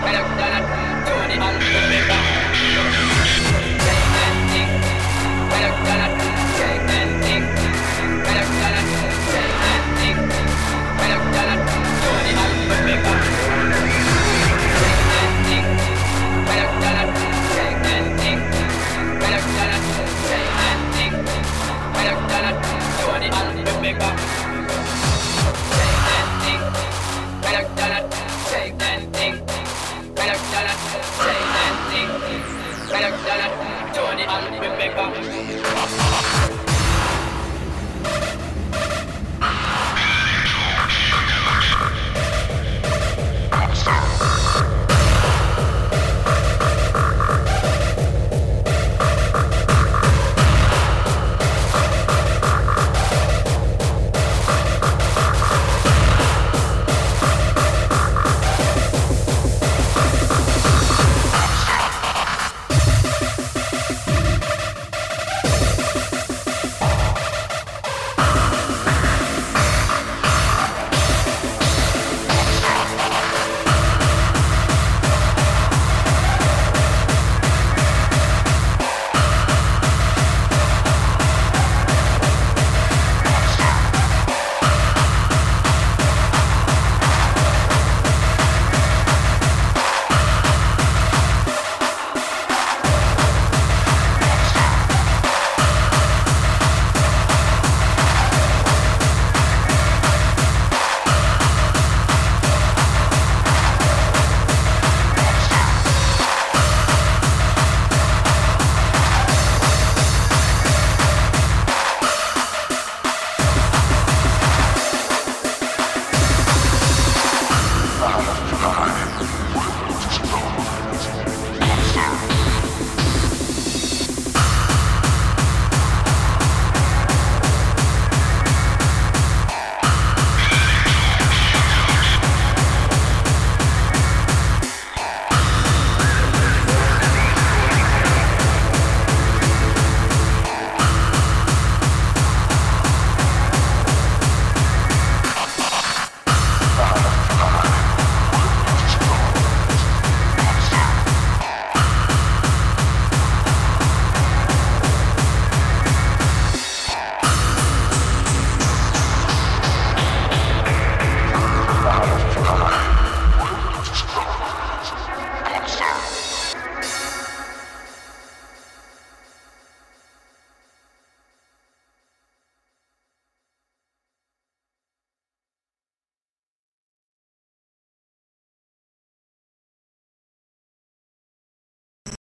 快点 Bye.